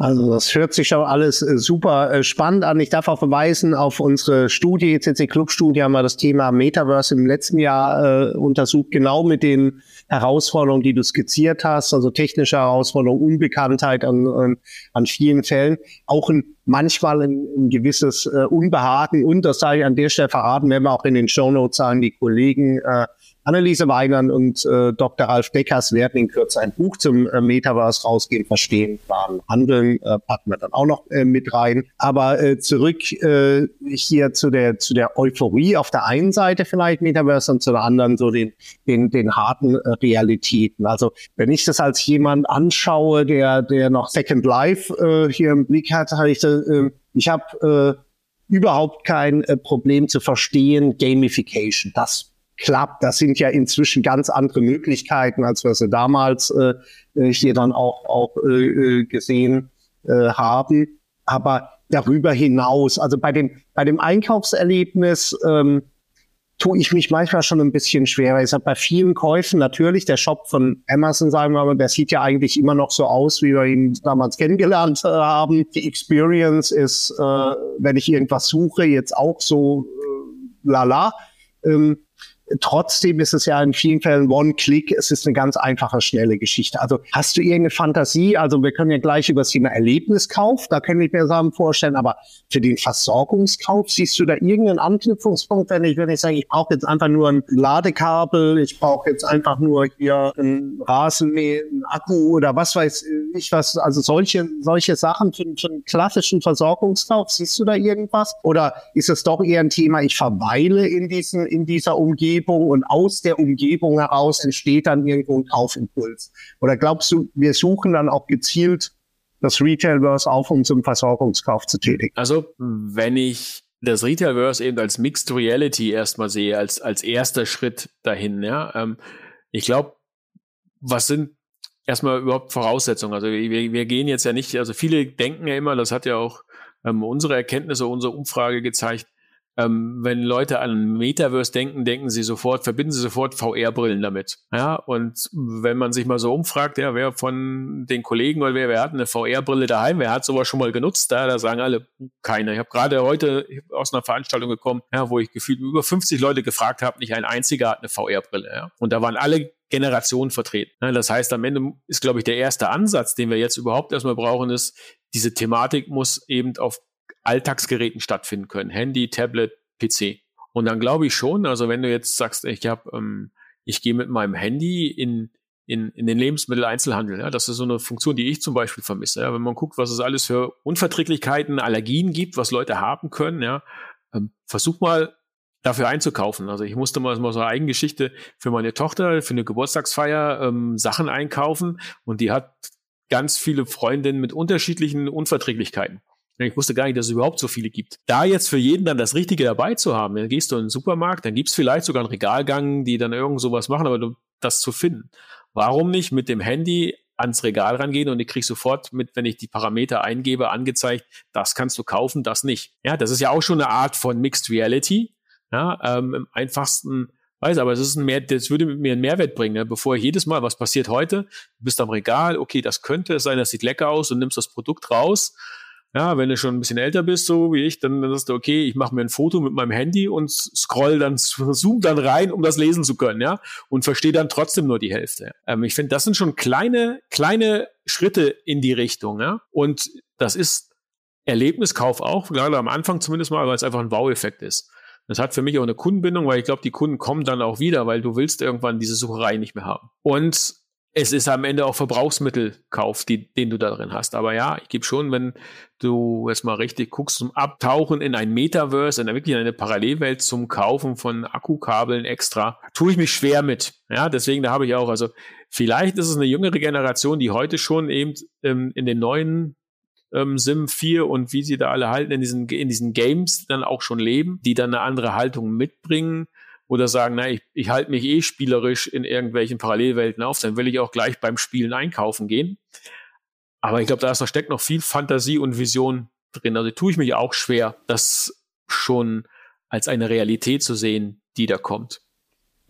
Also das hört sich schon alles äh, super äh, spannend an. Ich darf auch verweisen auf unsere Studie, CC Club Studie, haben wir das Thema Metaverse im letzten Jahr äh, untersucht, genau mit den Herausforderungen, die du skizziert hast, also technische Herausforderungen, Unbekanntheit an, an, vielen Fällen, auch ein, manchmal ein, ein gewisses äh, Unbehagen und das sage ich an der Stelle verraten, werden wir auch in den Show Notes sagen, die Kollegen äh, Anneliese Weigern und äh, Dr. Ralf Deckers werden in Kürze ein Buch zum äh, Metaverse rausgehen, Verstehen, Planen, Handeln, äh, packen wir dann auch noch äh, mit rein. Aber äh, zurück äh, hier zu der, zu der Euphorie auf der einen Seite vielleicht Metaverse und zu der anderen so den, den, den harten äh, Realitäten. Also wenn ich das als jemand anschaue, der, der noch Second Life äh, hier im Blick hat, habe ich, äh, ich habe äh, überhaupt kein äh, Problem zu verstehen, Gamification. Das klappt. Das sind ja inzwischen ganz andere Möglichkeiten, als wir sie damals äh, äh, hier dann auch, auch äh, äh, gesehen äh, haben. Aber darüber hinaus, also bei dem, bei dem Einkaufserlebnis ähm, tue ich mich manchmal schon ein bisschen schwerer. Ich sage bei vielen Käufen natürlich, der Shop von Amazon, sagen wir mal, der sieht ja eigentlich immer noch so aus, wie wir ihn damals kennengelernt äh, haben. Die Experience ist, äh, wenn ich irgendwas suche, jetzt auch so äh, lala. Ähm, Trotzdem ist es ja in vielen Fällen One-Click. Es ist eine ganz einfache, schnelle Geschichte. Also hast du irgendeine Fantasie? Also wir können ja gleich über das Thema Erlebniskauf, da kann ich mir Sachen vorstellen, aber für den Versorgungskauf siehst du da irgendeinen Anknüpfungspunkt, wenn ich, wenn ich sage, ich brauche jetzt einfach nur ein Ladekabel, ich brauche jetzt einfach nur hier ein Rasenmäher, ein Akku oder was weiß ich was, also solche, solche Sachen für, für einen klassischen Versorgungskauf, siehst du da irgendwas? Oder ist es doch eher ein Thema, ich verweile in diesen, in dieser Umgebung Umgebung und aus der Umgebung heraus entsteht dann irgendwo ein Kaufimpuls? Oder glaubst du, wir suchen dann auch gezielt das Retailverse auf, um zum Versorgungskauf zu tätigen? Also, wenn ich das Retailverse eben als Mixed Reality erstmal sehe, als, als erster Schritt dahin, ja, ähm, ich glaube, was sind erstmal überhaupt Voraussetzungen. Also wir, wir gehen jetzt ja nicht, also viele denken ja immer, das hat ja auch ähm, unsere Erkenntnisse, unsere Umfrage gezeigt, ähm, wenn Leute an Metaverse denken, denken sie sofort, verbinden sie sofort VR-Brillen damit. Ja, und wenn man sich mal so umfragt, ja, wer von den Kollegen oder wer, wer hat eine VR-Brille daheim, wer hat sowas schon mal genutzt, da, da sagen alle, keiner. Ich habe gerade heute aus einer Veranstaltung gekommen, ja, wo ich gefühlt über 50 Leute gefragt habe, nicht ein einziger hat eine VR-Brille. Ja. Und da waren alle Generationen vertreten. Das heißt, am Ende ist, glaube ich, der erste Ansatz, den wir jetzt überhaupt erstmal brauchen, ist, diese Thematik muss eben auf Alltagsgeräten stattfinden können. Handy, Tablet, PC. Und dann glaube ich schon, also wenn du jetzt sagst, ich habe, ähm, ich gehe mit meinem Handy in, in, in den Lebensmitteleinzelhandel, ja, das ist so eine Funktion, die ich zum Beispiel vermisse. Ja, wenn man guckt, was es alles für Unverträglichkeiten, Allergien gibt, was Leute haben können, ja, ähm, versuch mal dafür einzukaufen. Also ich musste mal, mal so eine Eigengeschichte für meine Tochter, für eine Geburtstagsfeier ähm, Sachen einkaufen und die hat ganz viele Freundinnen mit unterschiedlichen Unverträglichkeiten. Ich wusste gar nicht, dass es überhaupt so viele gibt. Da jetzt für jeden dann das Richtige dabei zu haben, dann gehst du in den Supermarkt, dann gibt's vielleicht sogar einen Regalgang, die dann irgend sowas machen, aber du, das zu finden. Warum nicht mit dem Handy ans Regal rangehen und ich krieg sofort mit, wenn ich die Parameter eingebe, angezeigt, das kannst du kaufen, das nicht. Ja, das ist ja auch schon eine Art von Mixed Reality. Ja, ähm, im einfachsten weiß, aber es ist ein mehr, das würde mir einen Mehrwert bringen, ne? bevor jedes Mal, was passiert heute, du bist am Regal, okay, das könnte sein, das sieht lecker aus und nimmst das Produkt raus ja, wenn du schon ein bisschen älter bist, so wie ich, dann, dann sagst du, okay, ich mache mir ein Foto mit meinem Handy und scroll dann, zoom dann rein, um das lesen zu können, ja, und verstehe dann trotzdem nur die Hälfte. Ähm, ich finde, das sind schon kleine, kleine Schritte in die Richtung, ja, und das ist Erlebniskauf auch, gerade am Anfang zumindest mal, weil es einfach ein Wow-Effekt ist. Das hat für mich auch eine Kundenbindung, weil ich glaube, die Kunden kommen dann auch wieder, weil du willst irgendwann diese Sucherei nicht mehr haben. Und es ist am Ende auch Verbrauchsmittelkauf, die, den du da drin hast. Aber ja, ich gebe schon, wenn du jetzt mal richtig guckst, zum Abtauchen in ein Metaverse, in wirklich eine Parallelwelt zum Kaufen von Akkukabeln extra, tue ich mich schwer mit. Ja, deswegen da habe ich auch, also vielleicht ist es eine jüngere Generation, die heute schon eben ähm, in den neuen ähm, Sim 4 und wie sie da alle halten, in diesen, in diesen Games dann auch schon leben, die dann eine andere Haltung mitbringen oder sagen, na, ich, ich halte mich eh spielerisch in irgendwelchen Parallelwelten auf, dann will ich auch gleich beim Spielen einkaufen gehen. Aber ich glaube, da, ist, da steckt noch viel Fantasie und Vision drin. Also tue ich mich auch schwer, das schon als eine Realität zu sehen, die da kommt.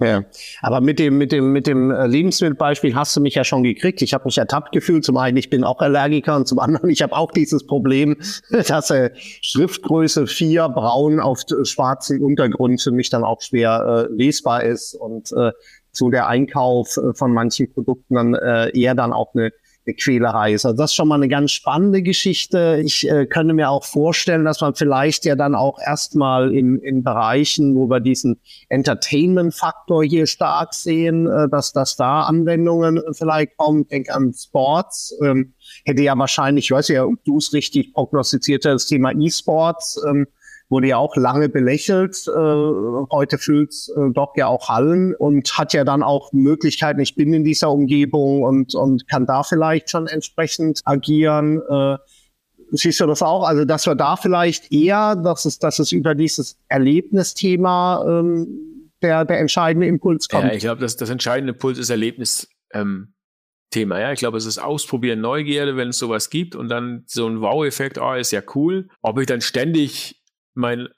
Ja, aber mit dem mit dem mit dem äh, Lebensmittelbeispiel hast du mich ja schon gekriegt. Ich habe mich ertappt gefühlt. Zum einen, ich bin auch Allergiker und zum anderen, ich habe auch dieses Problem, dass äh, Schriftgröße 4 braun auf schwarzem Untergrund für mich dann auch schwer äh, lesbar ist und äh, so der Einkauf äh, von manchen Produkten dann äh, eher dann auch eine Quälerei ist. Also das ist schon mal eine ganz spannende Geschichte. Ich äh, könnte mir auch vorstellen, dass man vielleicht ja dann auch erstmal in, in Bereichen, wo wir diesen Entertainment-Faktor hier stark sehen, äh, dass, dass da Anwendungen vielleicht kommen. Ich denke an Sports. Ähm, hätte ja wahrscheinlich, ich weiß ja, ob du es richtig prognostiziert hast, das Thema E-Sports. Ähm, wurde ja auch lange belächelt. Äh, heute füllt äh, doch ja auch Hallen und hat ja dann auch Möglichkeiten. Ich bin in dieser Umgebung und, und kann da vielleicht schon entsprechend agieren. Äh, siehst du das auch? Also, dass wir da vielleicht eher, dass es, dass es über dieses Erlebnisthema ähm, der, der entscheidende Impuls kommt. Ja, ich glaube, das, das entscheidende Impuls ist Erlebnis. Ähm Thema. Ja, ich glaube, es ist Ausprobieren, Neugierde, wenn es sowas gibt und dann so ein Wow-Effekt, oh, ist ja cool. Ob ich dann ständig mein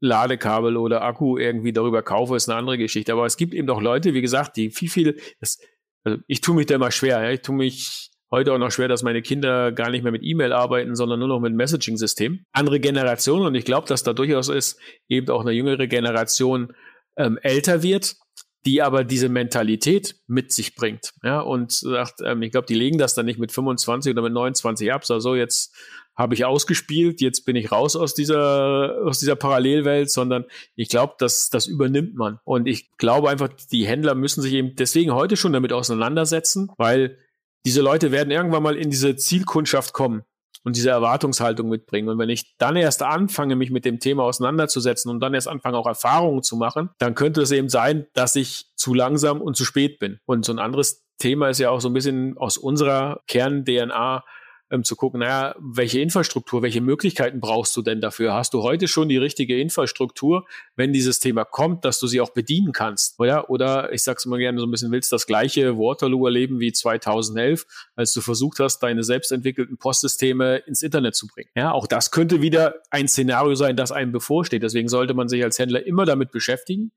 Ladekabel oder Akku irgendwie darüber kaufe, ist eine andere Geschichte. Aber es gibt eben doch Leute, wie gesagt, die viel, viel, das, also ich tue mich da immer schwer. Ja? Ich tue mich heute auch noch schwer, dass meine Kinder gar nicht mehr mit E-Mail arbeiten, sondern nur noch mit Messaging-System. Andere Generationen und ich glaube, dass da durchaus ist, eben auch eine jüngere Generation ähm, älter wird, die aber diese Mentalität mit sich bringt. Ja, und sagt, ähm, ich glaube, die legen das dann nicht mit 25 oder mit 29 ab, so, so jetzt habe ich ausgespielt, jetzt bin ich raus aus dieser, aus dieser Parallelwelt, sondern ich glaube, dass das übernimmt man. Und ich glaube einfach, die Händler müssen sich eben deswegen heute schon damit auseinandersetzen, weil diese Leute werden irgendwann mal in diese Zielkundschaft kommen und diese Erwartungshaltung mitbringen. Und wenn ich dann erst anfange, mich mit dem Thema auseinanderzusetzen und dann erst anfange, auch Erfahrungen zu machen, dann könnte es eben sein, dass ich zu langsam und zu spät bin. Und so ein anderes Thema ist ja auch so ein bisschen aus unserer Kern-DNA ähm, zu gucken, naja, welche Infrastruktur, welche Möglichkeiten brauchst du denn dafür? Hast du heute schon die richtige Infrastruktur, wenn dieses Thema kommt, dass du sie auch bedienen kannst? Oder, oder ich sag's immer gerne so ein bisschen, willst das gleiche Waterloo erleben wie 2011, als du versucht hast, deine selbstentwickelten Postsysteme ins Internet zu bringen? Ja, auch das könnte wieder ein Szenario sein, das einem bevorsteht. Deswegen sollte man sich als Händler immer damit beschäftigen.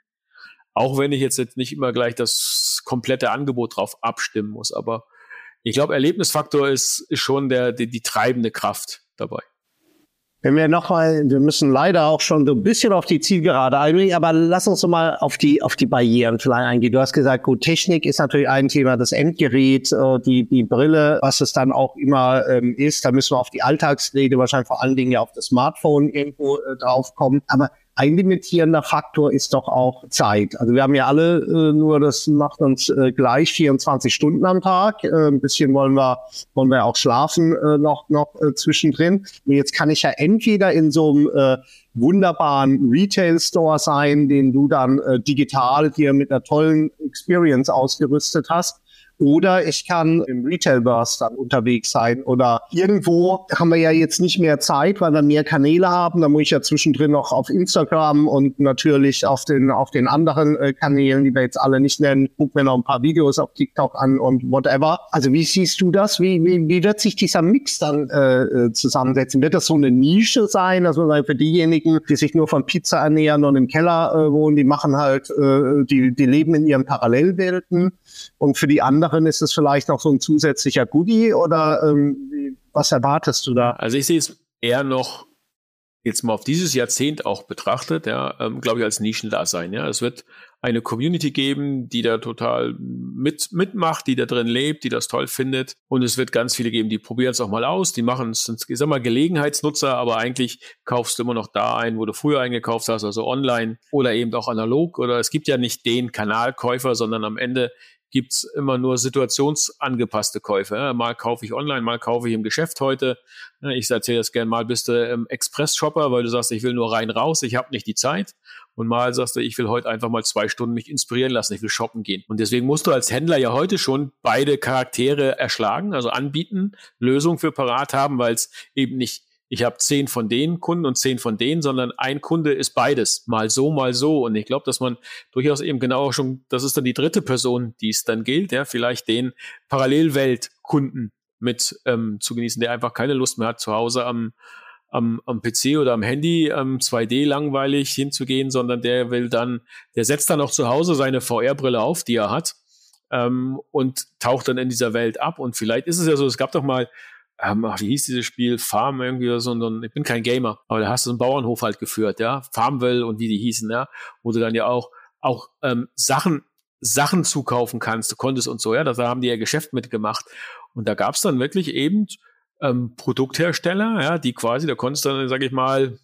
Auch wenn ich jetzt nicht immer gleich das komplette Angebot drauf abstimmen muss, aber ich glaube, Erlebnisfaktor ist, ist schon der, die, die treibende Kraft dabei. Wenn wir nochmal, wir müssen leider auch schon so ein bisschen auf die Zielgerade eingehen, aber lass uns mal auf die, auf die Barrieren vielleicht eingehen. Du hast gesagt, gut, Technik ist natürlich ein Thema, das Endgerät, äh, die, die Brille, was es dann auch immer ähm, ist. Da müssen wir auf die Alltagsrede, wahrscheinlich vor allen Dingen ja auf das Smartphone irgendwo äh, draufkommen. Aber ein limitierender Faktor ist doch auch Zeit. Also wir haben ja alle äh, nur, das macht uns äh, gleich 24 Stunden am Tag. Äh, ein bisschen wollen wir, wollen wir auch schlafen äh, noch, noch äh, zwischendrin. Und jetzt kann ich ja entweder in so einem äh, wunderbaren Retail-Store sein, den du dann digital hier mit einer tollen Experience ausgerüstet hast. Oder ich kann im Retail-Burst dann unterwegs sein. Oder irgendwo haben wir ja jetzt nicht mehr Zeit, weil wir mehr Kanäle haben. Da muss ich ja zwischendrin noch auf Instagram und natürlich auf den, auf den anderen äh, Kanälen, die wir jetzt alle nicht nennen, guck mir noch ein paar Videos auf TikTok an und whatever. Also wie siehst du das? Wie, wie, wie wird sich dieser Mix dann äh, äh zusammensetzen? Wird das so eine Nische sein? Also für diejenigen, die sich nur von Pizza ernähren und im Keller äh, wohnen, die machen halt, äh, die, die leben in ihren Parallelwelten. Und für die anderen ist es vielleicht noch so ein zusätzlicher Goodie oder ähm, was erwartest du da? Also ich sehe es eher noch jetzt mal auf dieses Jahrzehnt auch betrachtet, ja, ähm, glaube ich, als Nischendasein. Ja, es wird eine Community geben, die da total mit, mitmacht, die da drin lebt, die das toll findet. Und es wird ganz viele geben, die probieren es auch mal aus, die machen es, ich sag mal, Gelegenheitsnutzer, aber eigentlich kaufst du immer noch da ein, wo du früher eingekauft hast, also online oder eben auch analog. Oder es gibt ja nicht den Kanalkäufer, sondern am Ende gibt's immer nur situationsangepasste Käufe. Mal kaufe ich online, mal kaufe ich im Geschäft heute. Ich erzähle das gerne, mal bist du im Express-Shopper, weil du sagst, ich will nur rein raus, ich habe nicht die Zeit. Und mal sagst du, ich will heute einfach mal zwei Stunden mich inspirieren lassen, ich will shoppen gehen. Und deswegen musst du als Händler ja heute schon beide Charaktere erschlagen, also anbieten, Lösungen für parat haben, weil es eben nicht ich habe zehn von den Kunden und zehn von denen, sondern ein Kunde ist beides, mal so, mal so. Und ich glaube, dass man durchaus eben genau schon, das ist dann die dritte Person, die es dann gilt, ja, vielleicht den Parallelweltkunden mit ähm, zu genießen, der einfach keine Lust mehr hat, zu Hause am, am, am PC oder am Handy ähm, 2D langweilig hinzugehen, sondern der will dann, der setzt dann auch zu Hause seine VR-Brille auf, die er hat, ähm, und taucht dann in dieser Welt ab. Und vielleicht ist es ja so, es gab doch mal ähm, ach, wie hieß dieses Spiel? Farm irgendwie oder so, und ich bin kein Gamer, aber da hast du einen Bauernhof halt geführt, ja, Farmville und wie die hießen, ja, wo du dann ja auch, auch ähm, Sachen, Sachen zukaufen kannst, du konntest und so, ja, da haben die ja Geschäft mitgemacht. Und da gab's dann wirklich eben ähm, Produkthersteller, ja, die quasi, da konntest du dann, sag ich mal,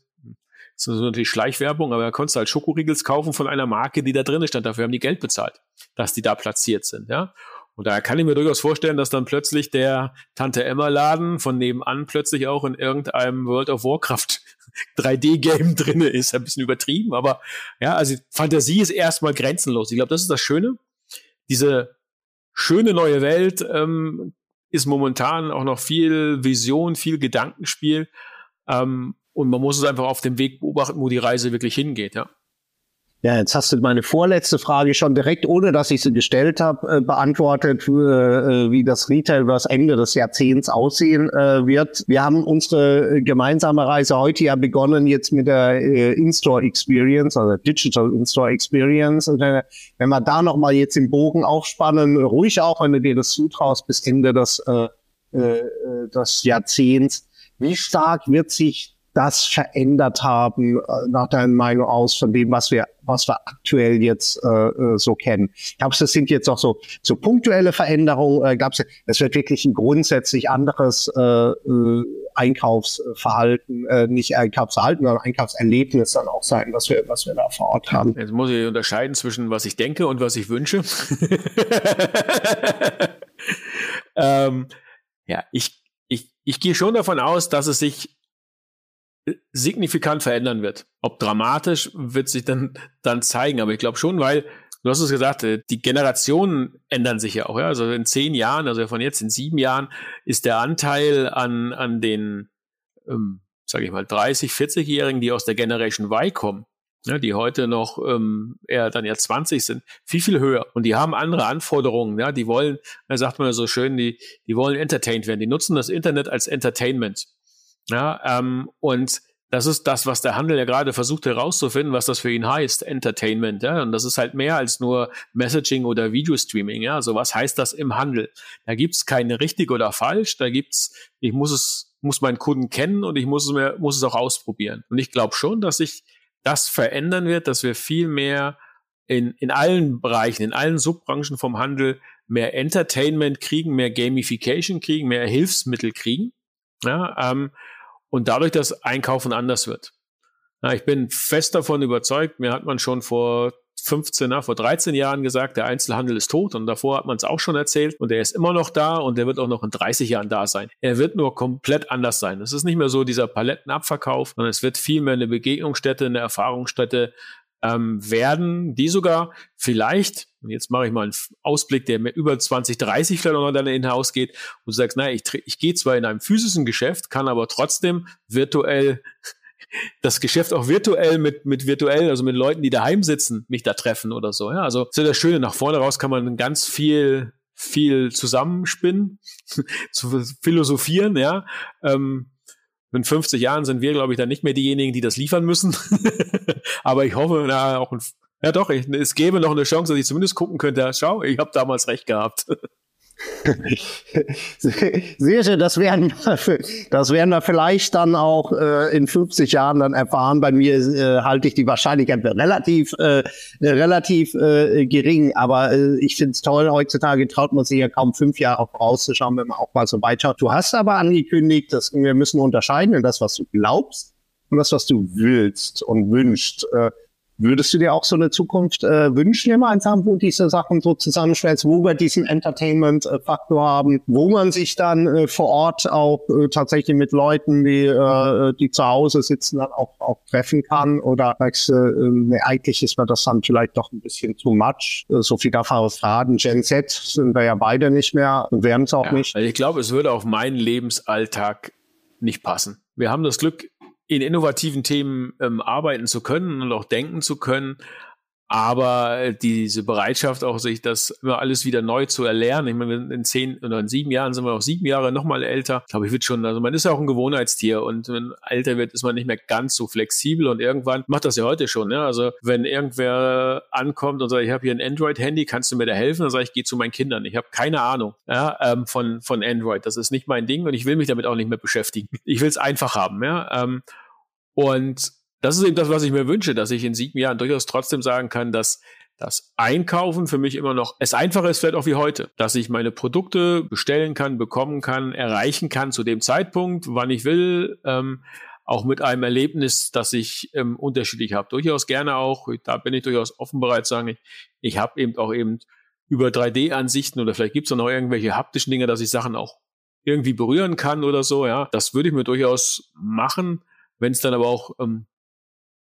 das ist natürlich Schleichwerbung, aber da konntest du halt Schokoriegels kaufen von einer Marke, die da drin stand. Dafür haben die Geld bezahlt, dass die da platziert sind, ja. Und daher kann ich mir durchaus vorstellen, dass dann plötzlich der Tante Emma Laden von nebenan plötzlich auch in irgendeinem World of Warcraft 3D-Game drinne ist. Ein bisschen übertrieben, aber ja, also Fantasie ist erstmal grenzenlos. Ich glaube, das ist das Schöne. Diese schöne neue Welt ähm, ist momentan auch noch viel Vision, viel Gedankenspiel. Ähm, und man muss es einfach auf dem Weg beobachten, wo die Reise wirklich hingeht, ja. Ja, jetzt hast du meine vorletzte Frage schon direkt, ohne dass ich sie gestellt habe, äh, beantwortet, äh, wie das Retail was Ende des Jahrzehnts aussehen äh, wird. Wir haben unsere gemeinsame Reise heute ja begonnen jetzt mit der In-Store Experience, also Digital In-Store Experience. Und, wenn wir da nochmal jetzt den Bogen aufspannen, ruhig auch, wenn du dir das zutraust, bis Ende des, des Jahrzehnts, wie stark wird sich das verändert haben, äh, nach deiner Meinung aus, von dem, was wir, was wir aktuell jetzt äh, äh so kennen? Glaubst du, das sind jetzt auch so, so punktuelle Veränderungen? Äh, glaubst es wird wirklich ein grundsätzlich anderes äh, äh, Einkaufsverhalten, äh, nicht Einkaufsverhalten, sondern Einkaufserlebnis dann auch sein, was wir, was wir da vor Ort haben? Jetzt muss ich unterscheiden zwischen was ich denke und was ich wünsche. ähm, ja, ich, ich, ich gehe schon davon aus, dass es sich signifikant verändern wird. Ob dramatisch, wird sich dann, dann zeigen. Aber ich glaube schon, weil du hast es gesagt, äh, die Generationen ändern sich ja auch. Ja? Also in zehn Jahren, also von jetzt in sieben Jahren, ist der Anteil an, an den, ähm, sage ich mal, 30, 40-Jährigen, die aus der Generation Y kommen, ja, die heute noch ähm, eher dann ja 20 sind, viel, viel höher. Und die haben andere Anforderungen. Ja, die wollen, da sagt man so schön, die, die wollen entertained werden. Die nutzen das Internet als Entertainment. Ja, ähm, und das ist das, was der Handel ja gerade versucht herauszufinden, was das für ihn heißt, Entertainment. Ja? Und das ist halt mehr als nur Messaging oder Videostreaming. Ja? Also was heißt das im Handel? Da gibt's keine richtig oder falsch. Da gibt's, ich muss es, muss meinen Kunden kennen und ich muss es mir, muss es auch ausprobieren. Und ich glaube schon, dass sich das verändern wird, dass wir viel mehr in, in allen Bereichen, in allen Subbranchen vom Handel mehr Entertainment kriegen, mehr Gamification kriegen, mehr Hilfsmittel kriegen. Ja, ähm, und dadurch das Einkaufen anders wird. Ja, ich bin fest davon überzeugt, mir hat man schon vor 15, na, vor 13 Jahren gesagt, der Einzelhandel ist tot und davor hat man es auch schon erzählt und er ist immer noch da und der wird auch noch in 30 Jahren da sein. Er wird nur komplett anders sein. Es ist nicht mehr so dieser Palettenabverkauf, sondern es wird vielmehr eine Begegnungsstätte, eine Erfahrungsstätte ähm, werden, die sogar vielleicht, und jetzt mache ich mal einen Ausblick, der mir über 20, 30 vielleicht noch dann hinausgeht, und du sagst, naja, ich, ich gehe zwar in einem physischen Geschäft, kann aber trotzdem virtuell das Geschäft auch virtuell mit, mit virtuell, also mit Leuten, die daheim sitzen, mich da treffen oder so. Ja, also das ist das Schöne. Nach vorne raus kann man ganz viel, viel zusammenspinnen, zu philosophieren, ja. Ähm, in 50 Jahren sind wir, glaube ich, dann nicht mehr diejenigen, die das liefern müssen. Aber ich hoffe, na, auch ein, ja doch, ich, es gäbe noch eine Chance, dass ich zumindest gucken könnte, schau, ich habe damals recht gehabt. Sehr schön, das werden, das werden wir vielleicht dann auch äh, in 50 Jahren dann erfahren. Bei mir äh, halte ich die Wahrscheinlichkeit relativ, äh, relativ äh, gering, aber äh, ich finde es toll, heutzutage traut man sich ja kaum fünf Jahre vorauszuschauen, wenn man auch mal so weit schaut. Du hast aber angekündigt, dass wir müssen unterscheiden in das, was du glaubst und das, was du willst und wünschst. Äh, Würdest du dir auch so eine Zukunft äh, wünschen, gemeinsam, wo diese Sachen so zusammenschwelzt, wo wir diesen Entertainment-Faktor haben, wo man sich dann äh, vor Ort auch äh, tatsächlich mit Leuten, die, äh, die zu Hause sitzen, dann auch, auch treffen kann? Oder sagst äh, nee, eigentlich ist mir das dann vielleicht doch ein bisschen too much? Äh, so viel darf ich fragen. Gen Z sind wir ja beide nicht mehr und werden es auch ja, nicht. Also ich glaube, es würde auf meinen Lebensalltag nicht passen. Wir haben das Glück, in innovativen Themen ähm, arbeiten zu können und auch denken zu können. Aber diese Bereitschaft, auch sich das immer alles wieder neu zu erlernen. Ich meine, in zehn oder in sieben Jahren sind wir auch sieben Jahre nochmal älter. Ich glaube, ich wird schon, also man ist ja auch ein Gewohnheitstier und wenn älter wird, ist man nicht mehr ganz so flexibel und irgendwann macht das ja heute schon. Ja? Also wenn irgendwer ankommt und sagt, ich habe hier ein Android-Handy, kannst du mir da helfen? Dann sage ich, gehe zu meinen Kindern. Ich habe keine Ahnung ja, ähm, von, von Android. Das ist nicht mein Ding und ich will mich damit auch nicht mehr beschäftigen. Ich will es einfach haben. Ja? Ähm, und das ist eben das, was ich mir wünsche, dass ich in sieben Jahren durchaus trotzdem sagen kann, dass das Einkaufen für mich immer noch es einfacher ist vielleicht auch wie heute, dass ich meine Produkte bestellen kann, bekommen kann, erreichen kann zu dem Zeitpunkt, wann ich will, ähm, auch mit einem Erlebnis, das ich ähm, unterschiedlich habe. Durchaus gerne auch, da bin ich durchaus offen bereit zu sagen, ich, ich habe eben auch eben über 3D-Ansichten oder vielleicht gibt es noch irgendwelche haptischen Dinge, dass ich Sachen auch irgendwie berühren kann oder so, ja. Das würde ich mir durchaus machen wenn es dann aber auch ähm,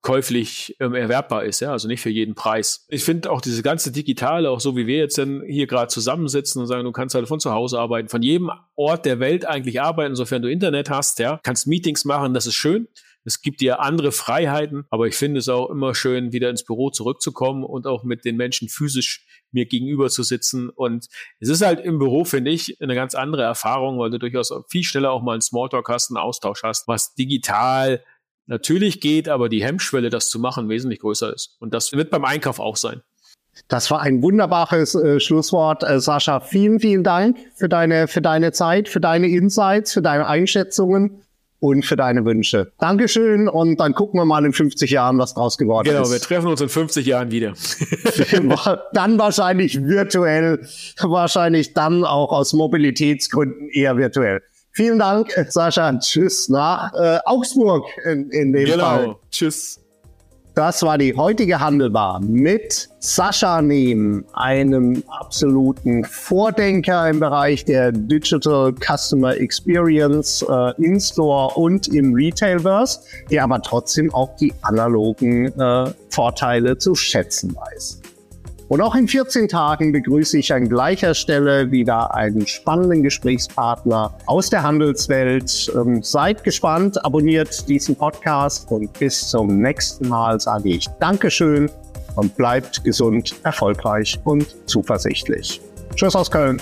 käuflich ähm, erwerbbar ist, ja, also nicht für jeden Preis. Ich finde auch diese ganze Digitale, auch so wie wir jetzt dann hier gerade zusammensitzen und sagen, du kannst halt von zu Hause arbeiten, von jedem Ort der Welt eigentlich arbeiten, sofern du Internet hast, ja, kannst Meetings machen, das ist schön. Es gibt dir andere Freiheiten, aber ich finde es auch immer schön, wieder ins Büro zurückzukommen und auch mit den Menschen physisch mir gegenüber zu sitzen. Und es ist halt im Büro, finde ich, eine ganz andere Erfahrung, weil du durchaus viel schneller auch mal einen Smalltalk hast, einen Austausch hast, was digital natürlich geht, aber die Hemmschwelle, das zu machen, wesentlich größer ist. Und das wird beim Einkauf auch sein. Das war ein wunderbares äh, Schlusswort. Äh, Sascha, vielen, vielen Dank für deine, für deine Zeit, für deine Insights, für deine Einschätzungen und für deine Wünsche. Dankeschön und dann gucken wir mal in 50 Jahren, was draus geworden genau, ist. Genau, wir treffen uns in 50 Jahren wieder. dann wahrscheinlich virtuell, wahrscheinlich dann auch aus Mobilitätsgründen eher virtuell. Vielen Dank, Sascha. Tschüss nach äh, Augsburg in, in dem genau. Fall. Tschüss. Das war die heutige Handelbar mit Sascha Nehm, einem absoluten Vordenker im Bereich der Digital Customer Experience äh, in Store und im Retailverse, der aber trotzdem auch die analogen äh, Vorteile zu schätzen weiß. Und auch in 14 Tagen begrüße ich an gleicher Stelle wieder einen spannenden Gesprächspartner aus der Handelswelt. Ähm, seid gespannt, abonniert diesen Podcast und bis zum nächsten Mal sage ich Dankeschön und bleibt gesund, erfolgreich und zuversichtlich. Tschüss aus Köln.